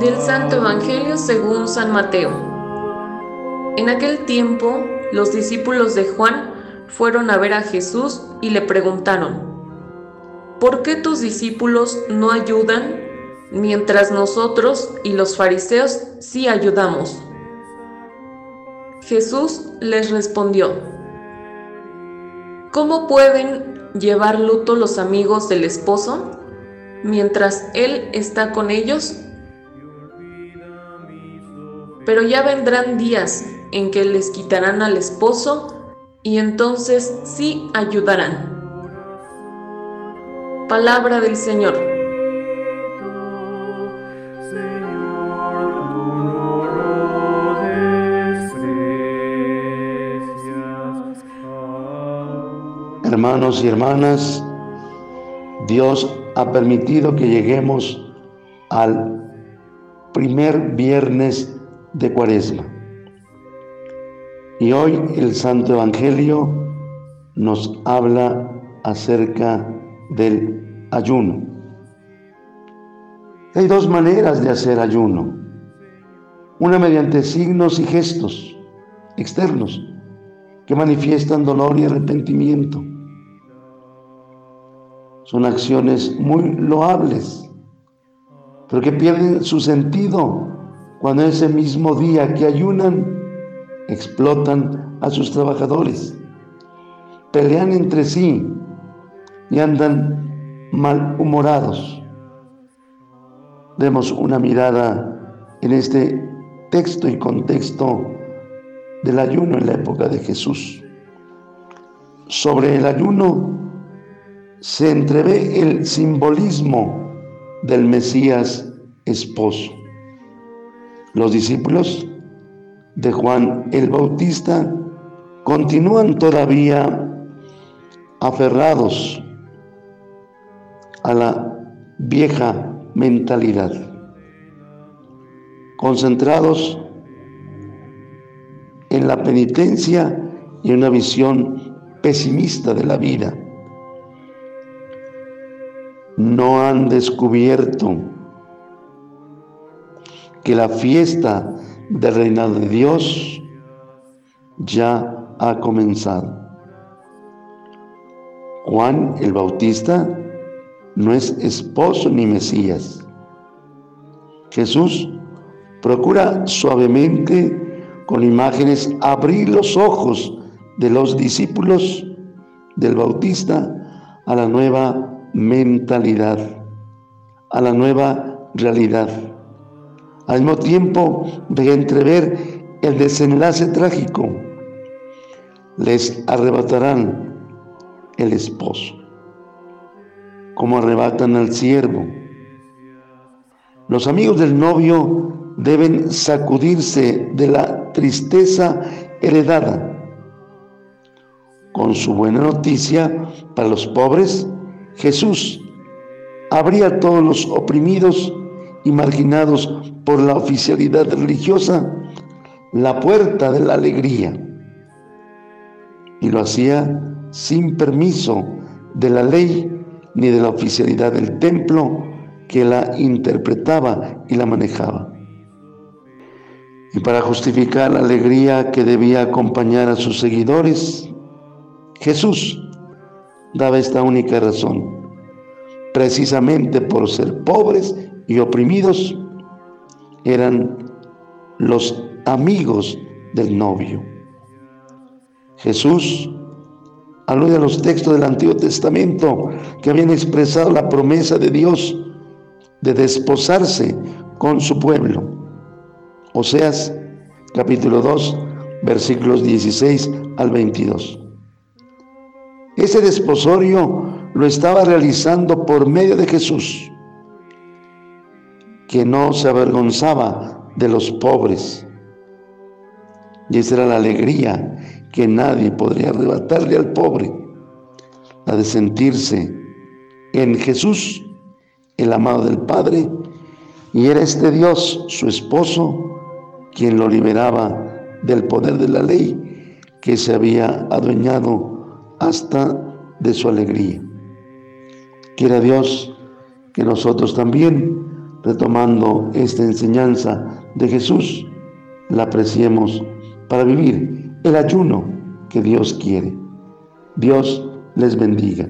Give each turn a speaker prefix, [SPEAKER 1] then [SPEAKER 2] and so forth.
[SPEAKER 1] Del Santo Evangelio según San Mateo. En aquel tiempo, los discípulos de Juan fueron a ver a Jesús y le preguntaron, ¿por qué tus discípulos no ayudan mientras nosotros y los fariseos sí ayudamos? Jesús les respondió, ¿cómo pueden llevar luto los amigos del esposo mientras él está con ellos? Pero ya vendrán días en que les quitarán al esposo y entonces sí ayudarán. Palabra del Señor.
[SPEAKER 2] Hermanos y hermanas, Dios ha permitido que lleguemos al primer viernes de Cuaresma. Y hoy el Santo Evangelio nos habla acerca del ayuno. Hay dos maneras de hacer ayuno. Una mediante signos y gestos externos que manifiestan dolor y arrepentimiento. Son acciones muy loables, pero que pierden su sentido cuando ese mismo día que ayunan explotan a sus trabajadores, pelean entre sí y andan malhumorados. Demos una mirada en este texto y contexto del ayuno en la época de Jesús. Sobre el ayuno se entrevé el simbolismo del Mesías esposo. Los discípulos de Juan el Bautista continúan todavía aferrados a la vieja mentalidad, concentrados en la penitencia y una visión pesimista de la vida. No han descubierto que la fiesta del reinado de Dios ya ha comenzado. Juan el Bautista no es esposo ni Mesías. Jesús procura suavemente con imágenes abrir los ojos de los discípulos del Bautista a la nueva mentalidad, a la nueva realidad. Al mismo tiempo de entrever el desenlace trágico, les arrebatarán el esposo, como arrebatan al siervo. Los amigos del novio deben sacudirse de la tristeza heredada. Con su buena noticia para los pobres, Jesús abría a todos los oprimidos y marginados por la oficialidad religiosa la puerta de la alegría. Y lo hacía sin permiso de la ley ni de la oficialidad del templo que la interpretaba y la manejaba. Y para justificar la alegría que debía acompañar a sus seguidores, Jesús daba esta única razón. Precisamente por ser pobres y oprimidos, eran los amigos del novio. Jesús alude a los textos del Antiguo Testamento que habían expresado la promesa de Dios de desposarse con su pueblo. Oseas capítulo 2, versículos 16 al 22. Ese desposorio lo estaba realizando por medio de Jesús, que no se avergonzaba de los pobres. Y esa era la alegría que nadie podría arrebatarle al pobre, la de sentirse en Jesús, el amado del Padre, y era este Dios, su esposo, quien lo liberaba del poder de la ley que se había adueñado hasta de su alegría. Quiera Dios que nosotros también retomando esta enseñanza de Jesús, la apreciemos para vivir el ayuno que Dios quiere. Dios les bendiga.